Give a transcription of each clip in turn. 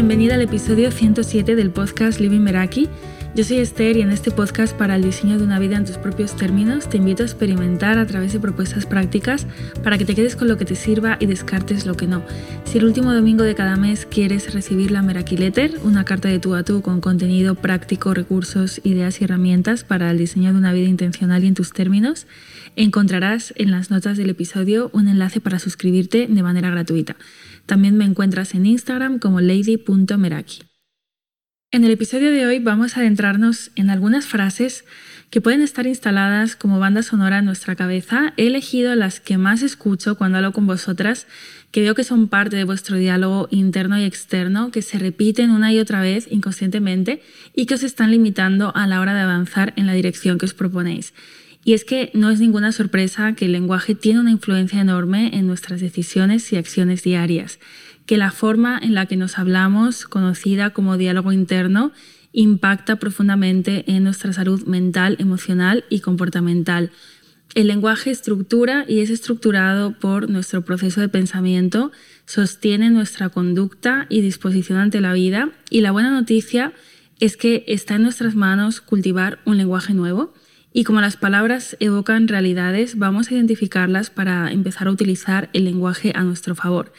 bienvenida al episodio 107 del podcast Living Meraki. Yo soy Esther y en este podcast para el diseño de una vida en tus propios términos te invito a experimentar a través de propuestas prácticas para que te quedes con lo que te sirva y descartes lo que no. Si el último domingo de cada mes quieres recibir la Meraki Letter, una carta de tú a tú con contenido práctico, recursos, ideas y herramientas para el diseño de una vida intencional y en tus términos, encontrarás en las notas del episodio un enlace para suscribirte de manera gratuita. También me encuentras en Instagram como lady.meraki. En el episodio de hoy vamos a adentrarnos en algunas frases que pueden estar instaladas como banda sonora en nuestra cabeza. He elegido las que más escucho cuando hablo con vosotras, que veo que son parte de vuestro diálogo interno y externo, que se repiten una y otra vez inconscientemente y que os están limitando a la hora de avanzar en la dirección que os proponéis. Y es que no es ninguna sorpresa que el lenguaje tiene una influencia enorme en nuestras decisiones y acciones diarias, que la forma en la que nos hablamos, conocida como diálogo interno, impacta profundamente en nuestra salud mental, emocional y comportamental. El lenguaje estructura y es estructurado por nuestro proceso de pensamiento, sostiene nuestra conducta y disposición ante la vida y la buena noticia es que está en nuestras manos cultivar un lenguaje nuevo y como las palabras evocan realidades, vamos a identificarlas para empezar a utilizar el lenguaje a nuestro favor.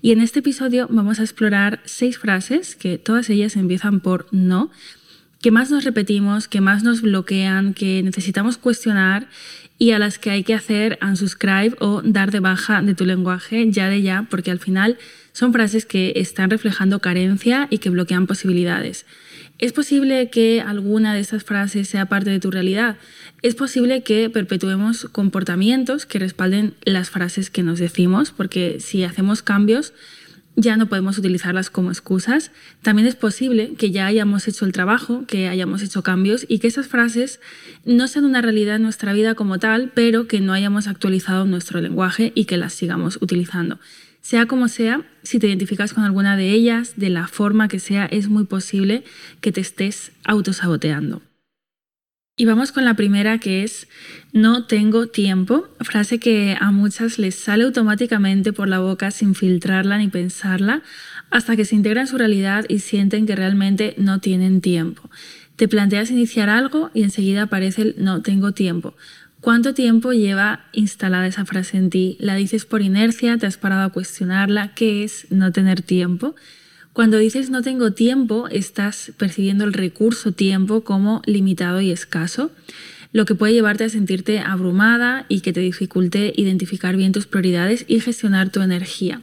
Y en este episodio vamos a explorar seis frases, que todas ellas empiezan por no, que más nos repetimos, que más nos bloquean, que necesitamos cuestionar y a las que hay que hacer unsubscribe o dar de baja de tu lenguaje ya de ya, porque al final son frases que están reflejando carencia y que bloquean posibilidades. ¿Es posible que alguna de estas frases sea parte de tu realidad? Es posible que perpetuemos comportamientos que respalden las frases que nos decimos, porque si hacemos cambios ya no podemos utilizarlas como excusas. También es posible que ya hayamos hecho el trabajo, que hayamos hecho cambios y que esas frases no sean una realidad en nuestra vida como tal, pero que no hayamos actualizado nuestro lenguaje y que las sigamos utilizando. Sea como sea, si te identificas con alguna de ellas, de la forma que sea, es muy posible que te estés autosaboteando. Y vamos con la primera que es no tengo tiempo, frase que a muchas les sale automáticamente por la boca sin filtrarla ni pensarla, hasta que se integra en su realidad y sienten que realmente no tienen tiempo. Te planteas iniciar algo y enseguida aparece el no tengo tiempo. ¿Cuánto tiempo lleva instalada esa frase en ti? ¿La dices por inercia? ¿Te has parado a cuestionarla? ¿Qué es no tener tiempo? Cuando dices no tengo tiempo, estás percibiendo el recurso tiempo como limitado y escaso, lo que puede llevarte a sentirte abrumada y que te dificulte identificar bien tus prioridades y gestionar tu energía.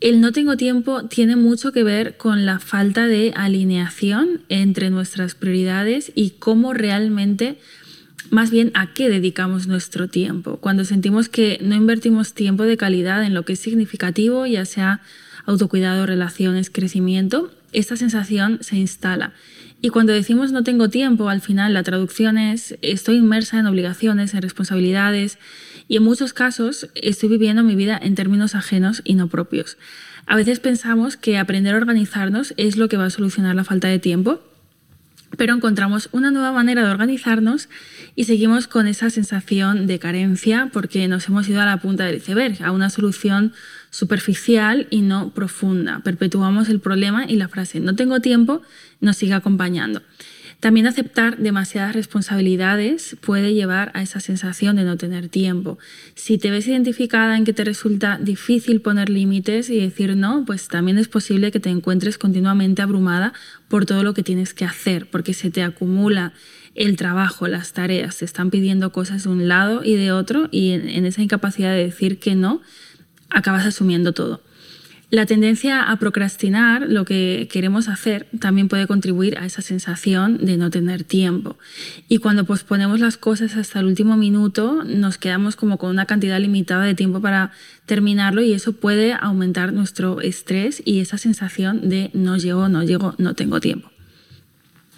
El no tengo tiempo tiene mucho que ver con la falta de alineación entre nuestras prioridades y cómo realmente más bien a qué dedicamos nuestro tiempo. Cuando sentimos que no invertimos tiempo de calidad en lo que es significativo, ya sea autocuidado, relaciones, crecimiento, esta sensación se instala. Y cuando decimos no tengo tiempo, al final la traducción es estoy inmersa en obligaciones, en responsabilidades y en muchos casos estoy viviendo mi vida en términos ajenos y no propios. A veces pensamos que aprender a organizarnos es lo que va a solucionar la falta de tiempo, pero encontramos una nueva manera de organizarnos y seguimos con esa sensación de carencia porque nos hemos ido a la punta del iceberg, a una solución superficial y no profunda. Perpetuamos el problema y la frase no tengo tiempo nos sigue acompañando. También aceptar demasiadas responsabilidades puede llevar a esa sensación de no tener tiempo. Si te ves identificada en que te resulta difícil poner límites y decir no, pues también es posible que te encuentres continuamente abrumada por todo lo que tienes que hacer, porque se te acumula el trabajo, las tareas, te están pidiendo cosas de un lado y de otro y en, esa incapacidad de decir que no, acabas asumiendo todo. La tendencia a procrastinar lo que queremos hacer también puede contribuir a esa sensación de no tener tiempo. Y cuando posponemos las cosas hasta el último minuto, nos quedamos como con una cantidad limitada de tiempo para terminarlo y eso puede aumentar nuestro estrés y esa sensación de no llego, no llego, no tengo tiempo.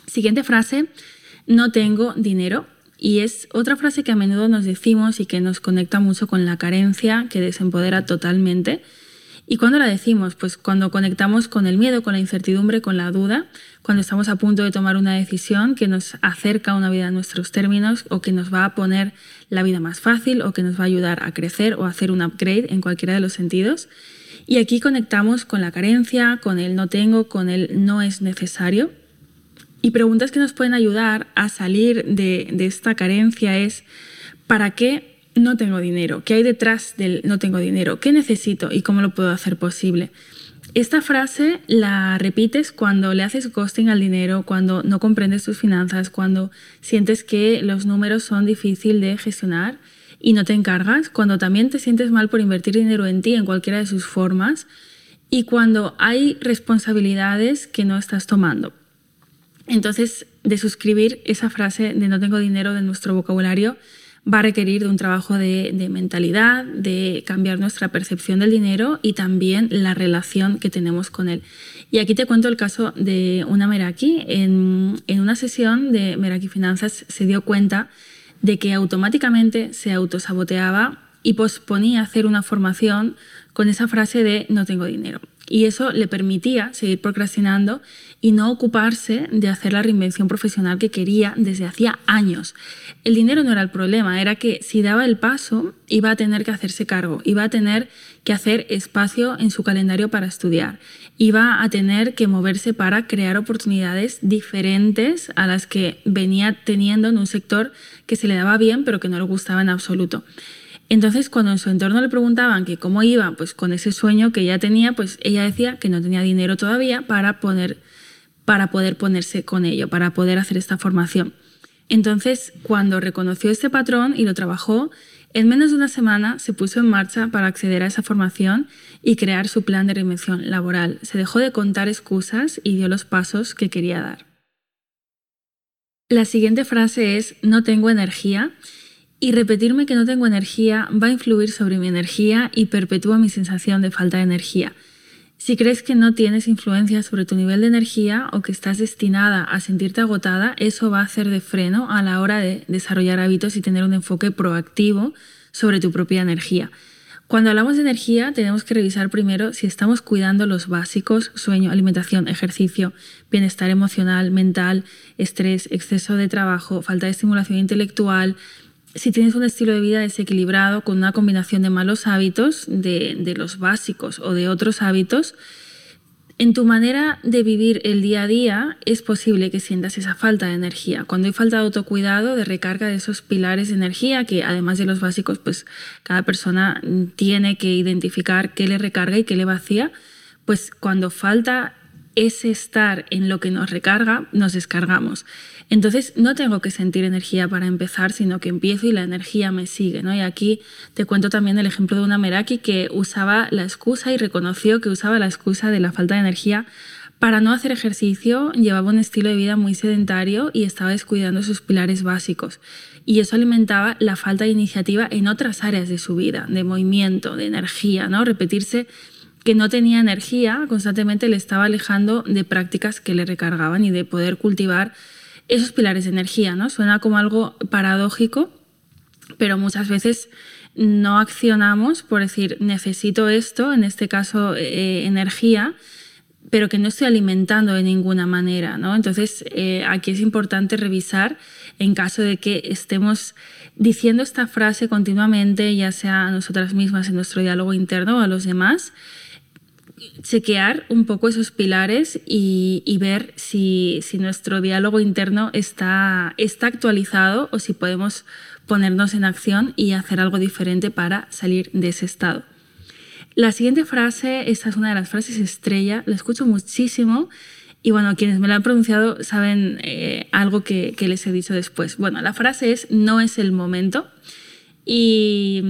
Siguiente frase, no tengo dinero. Y es otra frase que a menudo nos decimos y que nos conecta mucho con la carencia que desempodera totalmente ¿Y cuándo la decimos? Pues cuando conectamos con el miedo, con la incertidumbre, con la duda, cuando estamos a punto de tomar una decisión que nos acerca a una vida a nuestros términos o que nos va a poner la vida más fácil o que nos va a ayudar a crecer o a hacer un upgrade en cualquiera de los sentidos. Y aquí conectamos con la carencia, con el no tengo, con el no es necesario. Y preguntas que nos pueden ayudar a salir de, de esta carencia es, ¿para qué no tengo dinero? ¿Qué hay detrás del no tengo dinero? ¿Qué necesito y cómo lo puedo hacer posible? Esta frase la repites cuando le haces ghosting al dinero, cuando no comprendes tus finanzas, cuando sientes que los números son difíciles de gestionar y no te encargas, cuando también te sientes mal por invertir dinero en ti en cualquiera de sus formas y cuando hay responsabilidades que no estás tomando. Entonces, de suscribir esa frase de no tengo dinero de nuestro vocabulario, va a requerir de un trabajo de, mentalidad, de cambiar nuestra percepción del dinero y también la relación que tenemos con él. Y aquí te cuento el caso de una Meraki. En, en una sesión de Meraki Finanzas se dio cuenta de que automáticamente se autosaboteaba y posponía hacer una formación con esa frase de no tengo dinero. Y eso le permitía seguir procrastinando y no ocuparse de hacer la reinvención profesional que quería desde hacía años. El dinero no era el problema, era que si daba el paso iba a tener que hacerse cargo, iba a tener que hacer espacio en su calendario para estudiar, iba a tener que moverse para crear oportunidades diferentes a las que venía teniendo en un sector que se le daba bien pero que no le gustaba en absoluto. Entonces, cuando en su entorno le preguntaban que cómo iba, pues con ese sueño que ella tenía, pues ella decía que no tenía dinero todavía para poner para poder ponerse con ello, para poder hacer esta formación. Entonces, cuando reconoció este patrón y lo trabajó, en menos de una semana se puso en marcha para acceder a esa formación y crear su plan de reinvención laboral. Se dejó de contar excusas y dio los pasos que quería dar. La siguiente frase es no tengo energía y repetirme que no tengo energía va a influir sobre mi energía y perpetúa mi sensación de falta de energía. Si crees que no tienes influencia sobre tu nivel de energía o que estás destinada a sentirte agotada, eso va a hacer de freno a la hora de desarrollar hábitos y tener un enfoque proactivo sobre tu propia energía. Cuando hablamos de energía, tenemos que revisar primero si estamos cuidando los básicos, sueño, alimentación, ejercicio, bienestar emocional, mental, estrés, exceso de trabajo, falta de estimulación intelectual, si tienes un estilo de vida desequilibrado con una combinación de malos hábitos, de, los básicos o de otros hábitos, en tu manera de vivir el día a día es posible que sientas esa falta de energía. Cuando hay falta de autocuidado, de recarga de esos pilares de energía, que además de los básicos, pues cada persona tiene que identificar qué le recarga y qué le vacía, pues cuando falta ese estar en lo que nos recarga, nos descargamos. Entonces no tengo que sentir energía para empezar, sino que empiezo y la energía me sigue. ¿no? Y aquí te cuento también el ejemplo de una Meraki que usaba la excusa y reconoció que usaba la excusa de la falta de energía para no hacer ejercicio, llevaba un estilo de vida muy sedentario y estaba descuidando sus pilares básicos. Y eso alimentaba la falta de iniciativa en otras áreas de su vida, de movimiento, de energía, ¿no? Repetirse que no tenía energía constantemente le estaba alejando de prácticas que le recargaban y de poder cultivar esos pilares de energía, ¿no? Suena como algo paradójico, pero muchas veces no accionamos por decir necesito esto, en este caso eh, energía, pero que no estoy alimentando de ninguna manera, ¿no? Entonces eh, aquí es importante revisar en caso de que estemos diciendo esta frase continuamente, ya sea a nosotras mismas en nuestro diálogo interno o a los demás, chequear un poco esos pilares y, ver si, nuestro diálogo interno está, está actualizado o si podemos ponernos en acción y hacer algo diferente para salir de ese estado. La siguiente frase, esta es una de las frases estrella, la escucho muchísimo y bueno, quienes me la han pronunciado saben eh, algo que, que les he dicho después. Bueno, la frase es no es el momento. Y,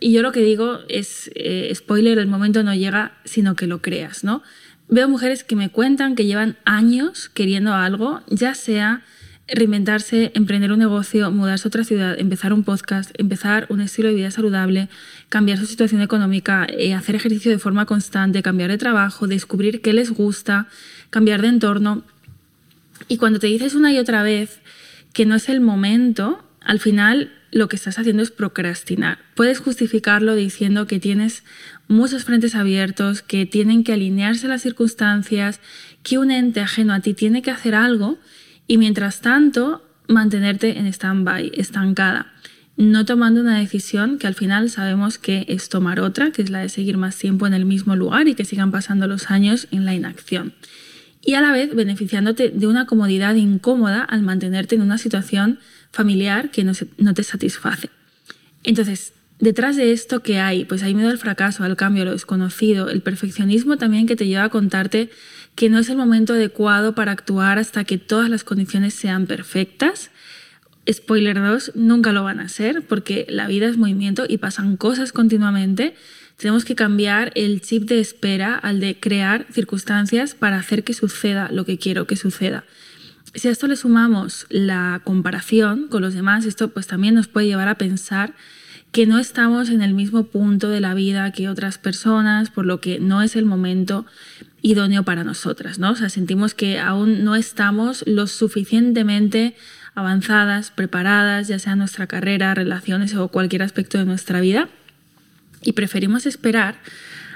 yo lo que digo es, eh, spoiler, el momento no llega, sino que lo creas, ¿no? Veo mujeres que me cuentan que llevan años queriendo algo, ya sea reinventarse, emprender un negocio, mudarse a otra ciudad, empezar un podcast, empezar un estilo de vida saludable, cambiar su situación económica, eh, hacer ejercicio de forma constante, cambiar de trabajo, descubrir qué les gusta, cambiar de entorno. Y cuando te dices una y otra vez que no es el momento, al final lo que estás haciendo es procrastinar. Puedes justificarlo diciendo que tienes muchos frentes abiertos, que tienen que alinearse las circunstancias, que un ente ajeno a ti tiene que hacer algo y mientras tanto mantenerte en stand-by, estancada, no tomando una decisión que al final sabemos que es tomar otra, que es la de seguir más tiempo en el mismo lugar y que sigan pasando los años en la inacción. Y a la vez beneficiándote de una comodidad incómoda al mantenerte en una situación familiar que no, te satisface. Entonces, detrás de esto que hay, pues hay miedo al fracaso, al cambio, a lo desconocido, el perfeccionismo también que te lleva a contarte que no es el momento adecuado para actuar hasta que todas las condiciones sean perfectas. Spoiler 2, nunca lo van a ser porque la vida es movimiento y pasan cosas continuamente. Tenemos que cambiar el chip de espera al de crear circunstancias para hacer que suceda lo que quiero que suceda. Si a esto le sumamos la comparación con los demás, esto pues también nos puede llevar a pensar que no estamos en el mismo punto de la vida que otras personas, por lo que no es el momento idóneo para nosotras, ¿no? O sea, sentimos que aún no estamos lo suficientemente avanzadas, preparadas, ya sea nuestra carrera, relaciones o cualquier aspecto de nuestra vida, y preferimos esperar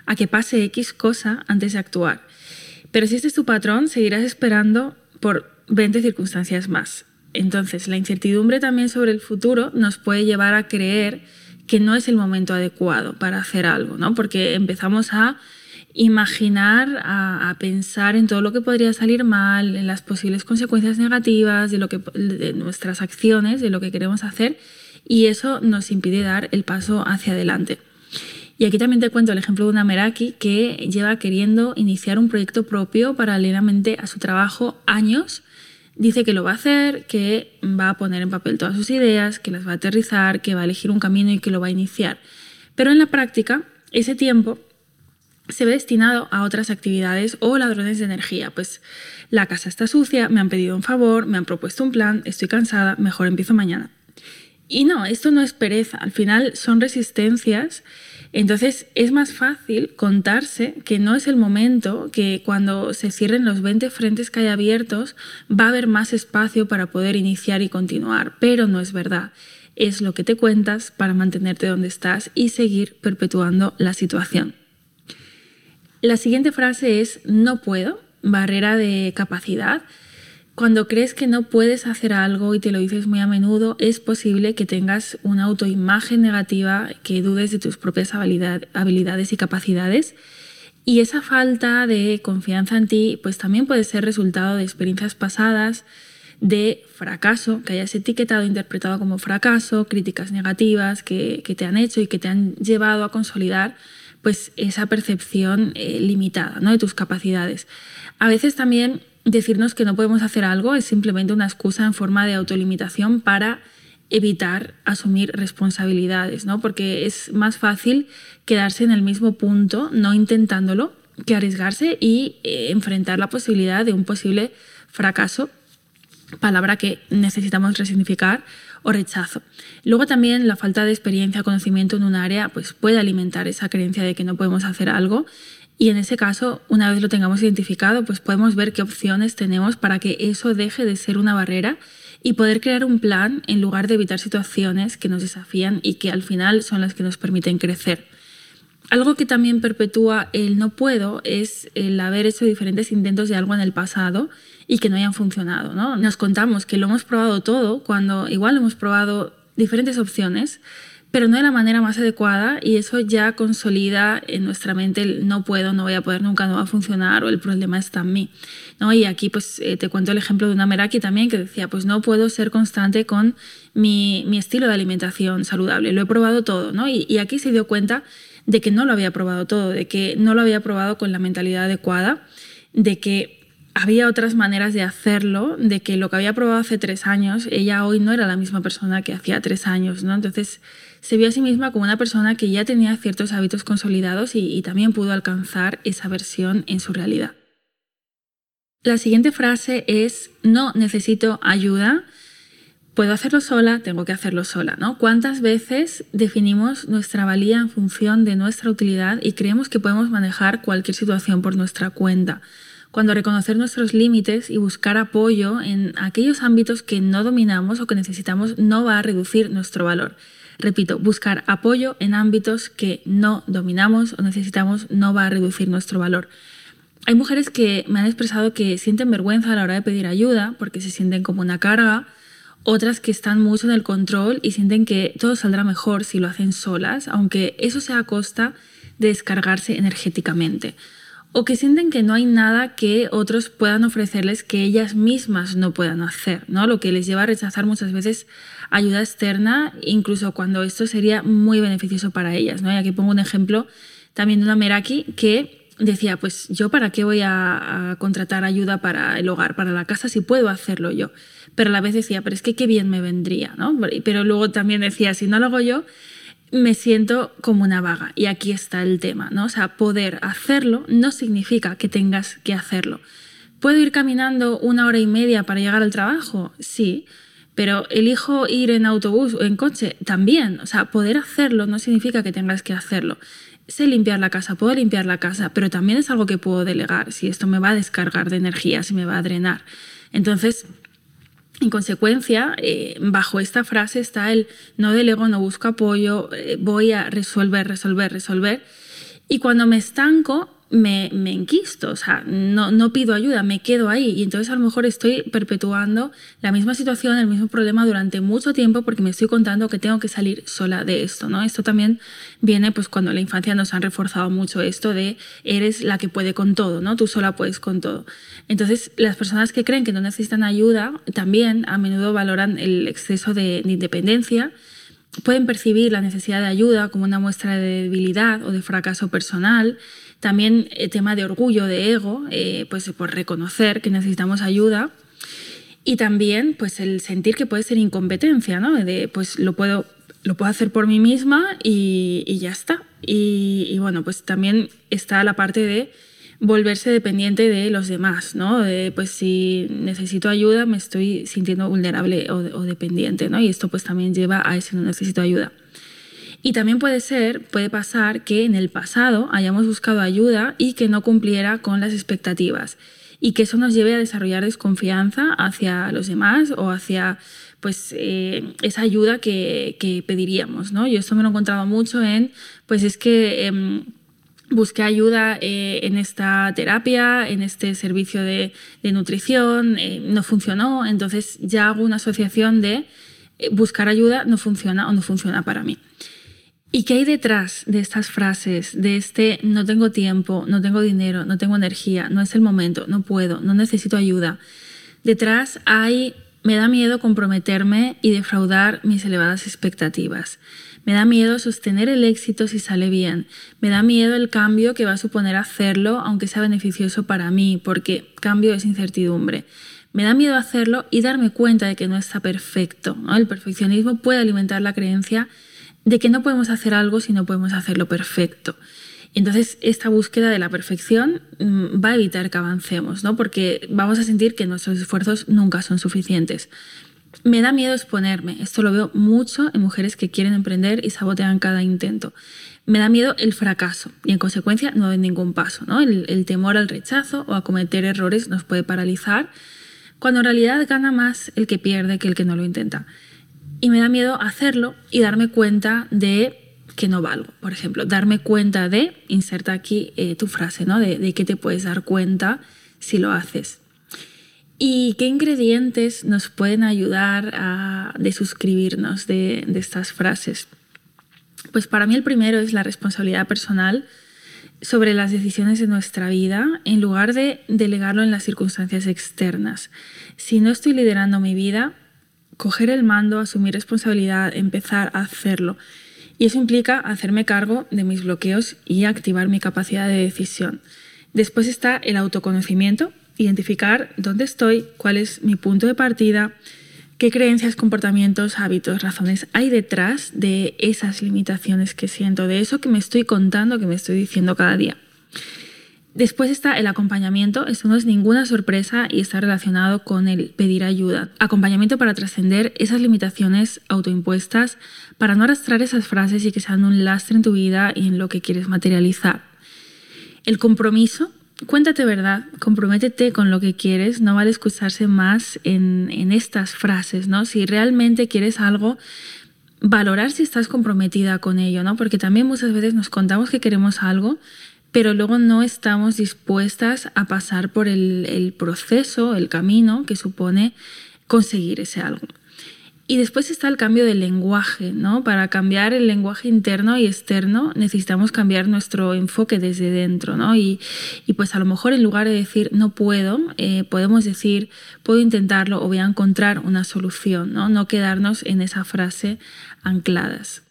a que pase X cosa antes de actuar. Pero si este es tu patrón, seguirás esperando por 20 circunstancias más. Entonces, la incertidumbre también sobre el futuro nos puede llevar a creer que no es el momento adecuado para hacer algo, ¿no? Porque empezamos a imaginar, a, pensar en todo lo que podría salir mal, en las posibles consecuencias negativas de, nuestras acciones, de lo que queremos hacer, y eso nos impide dar el paso hacia adelante. Y aquí también te cuento el ejemplo de una Meraki que lleva queriendo iniciar un proyecto propio paralelamente a su trabajo años dice que lo va a hacer, que va a poner en papel todas sus ideas, que las va a aterrizar, que va a elegir un camino y que lo va a iniciar. Pero en la práctica, ese tiempo se ve destinado a otras actividades o ladrones de energía. Pues la casa está sucia, me han pedido un favor, me han propuesto un plan, estoy cansada, mejor empiezo mañana. Y no, esto no es pereza, al final son resistencias entonces es más fácil contarse que no es el momento, que cuando se cierren los 20 frentes que hay abiertos va a haber más espacio para poder iniciar y continuar, pero no es verdad. Es lo que te cuentas para mantenerte donde estás y seguir perpetuando la situación. La siguiente frase es no puedo, barrera de capacidad. Cuando crees que no puedes hacer algo y te lo dices muy a menudo, es posible que tengas una autoimagen negativa, que dudes de tus propias habilidades y capacidades. Y esa falta de confianza en ti, pues también puede ser resultado de experiencias pasadas, de fracaso, que hayas etiquetado, interpretado como fracaso, críticas negativas que, te han hecho y que te han llevado a consolidar pues esa percepción eh, limitada ¿no? de tus capacidades. A veces también decirnos que no podemos hacer algo es simplemente una excusa en forma de autolimitación para evitar asumir responsabilidades, ¿no? Porque es más fácil quedarse en el mismo punto, no intentándolo, que arriesgarse y eh, enfrentar la posibilidad de un posible fracaso, palabra que necesitamos resignificar, o rechazo. Luego también la falta de experiencia, conocimiento en un área, pues puede alimentar esa creencia de que no podemos hacer algo y en ese caso, una vez lo tengamos identificado, pues podemos ver qué opciones tenemos para que eso deje de ser una barrera y poder crear un plan en lugar de evitar situaciones que nos desafían y que al final son las que nos permiten crecer. Algo que también perpetúa el no puedo es el haber hecho diferentes intentos de algo en el pasado y que no hayan funcionado. ¿no? Nos contamos que lo hemos probado todo cuando igual hemos probado diferentes opciones pero no de la manera más adecuada y eso ya consolida en nuestra mente el no puedo, no voy a poder, nunca no va a funcionar o el problema está en mí. ¿no? Y aquí pues eh, te cuento el ejemplo de una Meraki también que decía, pues no puedo ser constante con mi, mi estilo de alimentación saludable, lo he probado todo, ¿no? Y, y aquí se dio cuenta de que no lo había probado todo, de que no lo había probado con la mentalidad adecuada, de que había otras maneras de hacerlo, de que lo que había probado hace tres años, ella hoy no era la misma persona que hacía tres años, ¿no? Entonces se vio a sí misma como una persona que ya tenía ciertos hábitos consolidados y, también pudo alcanzar esa versión en su realidad. La siguiente frase es, no necesito ayuda, puedo hacerlo sola, tengo que hacerlo sola, ¿no? ¿Cuántas veces definimos nuestra valía en función de nuestra utilidad y creemos que podemos manejar cualquier situación por nuestra cuenta? cuando reconocer nuestros límites y buscar apoyo en aquellos ámbitos que no dominamos o que necesitamos no va a reducir nuestro valor. Repito, buscar apoyo en ámbitos que no dominamos o necesitamos no va a reducir nuestro valor. Hay mujeres que me han expresado que sienten vergüenza a la hora de pedir ayuda porque se sienten como una carga, otras que están mucho en el control y sienten que todo saldrá mejor si lo hacen solas, aunque eso sea a costa de descargarse energéticamente. O que sienten que no hay nada que otros puedan ofrecerles que ellas mismas no puedan hacer, ¿no? Lo que les lleva a rechazar muchas veces ayuda externa, incluso cuando esto sería muy beneficioso para ellas. ¿no? Y aquí pongo un ejemplo también de una Meraki que decía, pues yo para qué voy a, contratar ayuda para el hogar, para la casa, si puedo hacerlo yo. Pero a la vez decía, pero es que qué bien me vendría, ¿no? Pero luego también decía, si no lo hago yo, me siento como una vaga. Y aquí está el tema, ¿no? O sea, poder hacerlo no significa que tengas que hacerlo. ¿Puedo ir caminando una hora y media para llegar al trabajo? Sí pero elijo ir en autobús o en coche también. O sea, poder hacerlo no significa que tengas que hacerlo. Sé limpiar la casa, puedo limpiar la casa, pero también es algo que puedo delegar si esto me va a descargar de energía, si me va a drenar. Entonces, en consecuencia, eh, bajo esta frase está el no delego, no busco apoyo, eh, voy a resolver, resolver, resolver. Y cuando me estanco, me, me, enquisto, o sea, no, pido ayuda, me quedo ahí y entonces a lo mejor estoy perpetuando la misma situación, el mismo problema durante mucho tiempo porque me estoy contando que tengo que salir sola de esto, ¿no? Esto también viene pues cuando en la infancia nos han reforzado mucho esto de eres la que puede con todo, ¿no? Tú sola puedes con todo. Entonces, las personas que creen que no necesitan ayuda también a menudo valoran el exceso de independencia, pueden percibir la necesidad de ayuda como una muestra de debilidad o de fracaso personal también el eh, tema de orgullo, de ego, eh, pues por reconocer que necesitamos ayuda. Y también pues el sentir que puede ser incompetencia, ¿no? De pues lo puedo, lo puedo hacer por mí misma y, ya está. Y, bueno, pues también está la parte de volverse dependiente de los demás, ¿no? De, pues si necesito ayuda me estoy sintiendo vulnerable o, o dependiente, ¿no? Y esto pues también lleva a ese no necesito ayuda. Y también puede ser, puede pasar que en el pasado hayamos buscado ayuda y que no cumpliera con las expectativas y que eso nos lleve a desarrollar desconfianza hacia los demás o hacia pues eh, esa ayuda que, que, pediríamos, ¿no? Yo esto me lo he encontrado mucho en, pues es que em, busqué ayuda eh, en esta terapia, en este servicio de, de nutrición, eh, no funcionó, entonces ya hago una asociación de buscar ayuda no funciona o no funciona para mí. ¿Y qué hay detrás de estas frases, de este no tengo tiempo, no tengo dinero, no tengo energía, no es el momento, no puedo, no necesito ayuda? Detrás hay me da miedo comprometerme y defraudar mis elevadas expectativas. Me da miedo sostener el éxito si sale bien. Me da miedo el cambio que va a suponer hacerlo, aunque sea beneficioso para mí, porque cambio es incertidumbre. Me da miedo hacerlo y darme cuenta de que no está perfecto. El perfeccionismo puede alimentar la creencia de que no podemos hacer algo si no podemos hacerlo perfecto. Entonces, esta búsqueda de la perfección mm, va a evitar que avancemos, ¿no? porque vamos a sentir que nuestros esfuerzos nunca son suficientes. Me da miedo exponerme, esto lo veo mucho en mujeres que quieren emprender y sabotean cada intento. Me da miedo el fracaso y en consecuencia no doy ningún paso. ¿no? El, el temor al rechazo o a cometer errores nos puede paralizar, cuando en realidad gana más el que pierde que el que no lo intenta y me da miedo hacerlo y darme cuenta de que no valgo. Por ejemplo, darme cuenta de, inserta aquí eh, tu frase, ¿no? De, de que te puedes dar cuenta si lo haces. ¿Y qué ingredientes nos pueden ayudar a desuscribirnos de, de estas frases? Pues para mí el primero es la responsabilidad personal sobre las decisiones de nuestra vida en lugar de delegarlo en las circunstancias externas. Si no estoy liderando mi vida, coger el mando, asumir responsabilidad, empezar a hacerlo. Y eso implica hacerme cargo de mis bloqueos y activar mi capacidad de decisión. Después está el autoconocimiento, identificar dónde estoy, cuál es mi punto de partida, qué creencias, comportamientos, hábitos, razones hay detrás de esas limitaciones que siento, de eso que me estoy contando, que me estoy diciendo cada día. Después está el acompañamiento, esto no es ninguna sorpresa y está relacionado con el pedir ayuda. Acompañamiento para trascender esas limitaciones autoimpuestas, para no arrastrar esas frases y que sean un lastre en tu vida y en lo que quieres materializar. El compromiso cuéntate verdad, comprométete con lo que quieres, no vale excusarse más en, en estas frases, ¿no? Si realmente quieres algo, valorar si estás comprometida con ello, ¿no? Porque también muchas veces nos contamos que queremos algo, pero luego no estamos dispuestas a pasar por el, proceso, el camino que supone conseguir ese algo. Y después está el cambio del lenguaje, ¿no? Para cambiar el lenguaje interno y externo necesitamos cambiar nuestro enfoque desde dentro, ¿no? Y, pues a lo mejor en lugar de decir no puedo, eh, podemos decir puedo intentarlo o voy a encontrar una solución, ¿no? No quedarnos en esa frase ancladas.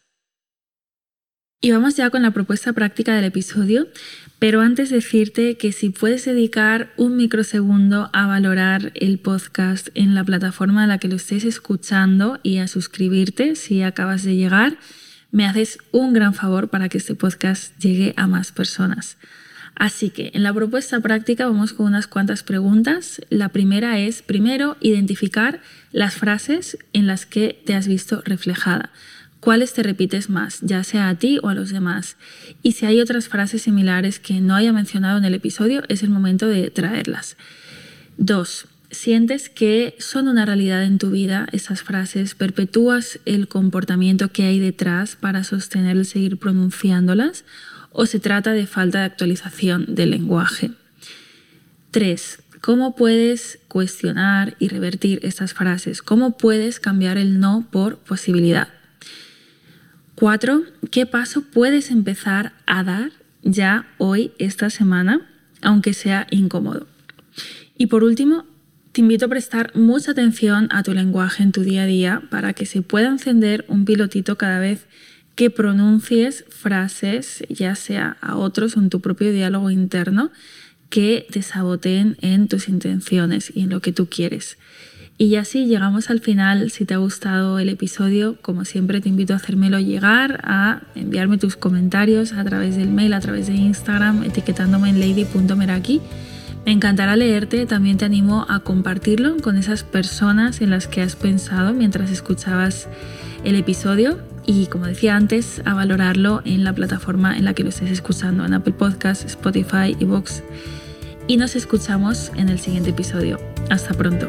Y vamos ya con la propuesta práctica del episodio. Pero antes decirte que si puedes dedicar un microsegundo a valorar el podcast en la plataforma a la que lo estés escuchando y a suscribirte si acabas de llegar, me haces un gran favor para que este podcast llegue a más personas. Así que en la propuesta práctica vamos con unas cuantas preguntas. La primera es, primero, identificar las frases en las que te has visto reflejada cuáles te repites más, ya sea a ti o a los demás. Y si hay otras frases similares que no haya mencionado en el episodio, es el momento de traerlas. 2. Sientes que son una realidad en tu vida esas frases, perpetúas el comportamiento que hay detrás para sostener el seguir pronunciándolas o se trata de falta de actualización del lenguaje. 3. ¿Cómo puedes cuestionar y revertir estas frases? ¿Cómo puedes cambiar el no por posibilidad? Cuatro, ¿qué paso puedes empezar a dar ya hoy, esta semana, aunque sea incómodo? Y por último, te invito a prestar mucha atención a tu lenguaje en tu día a día para que se pueda encender un pilotito cada vez que pronuncies frases, ya sea a otros o en tu propio diálogo interno, que te saboteen en tus intenciones y en lo que tú quieres. Y así llegamos al final. Si te ha gustado el episodio, como siempre te invito a hacérmelo llegar, a enviarme tus comentarios a través del mail, a través de Instagram, etiquetándome en lady.meraki. Me encantará leerte, también te animo a compartirlo con esas personas en las que has pensado mientras escuchabas el episodio y como decía antes, a valorarlo en la plataforma en la que lo estés escuchando, en Apple Podcasts, Spotify, Evox. Y nos escuchamos en el siguiente episodio. Hasta pronto.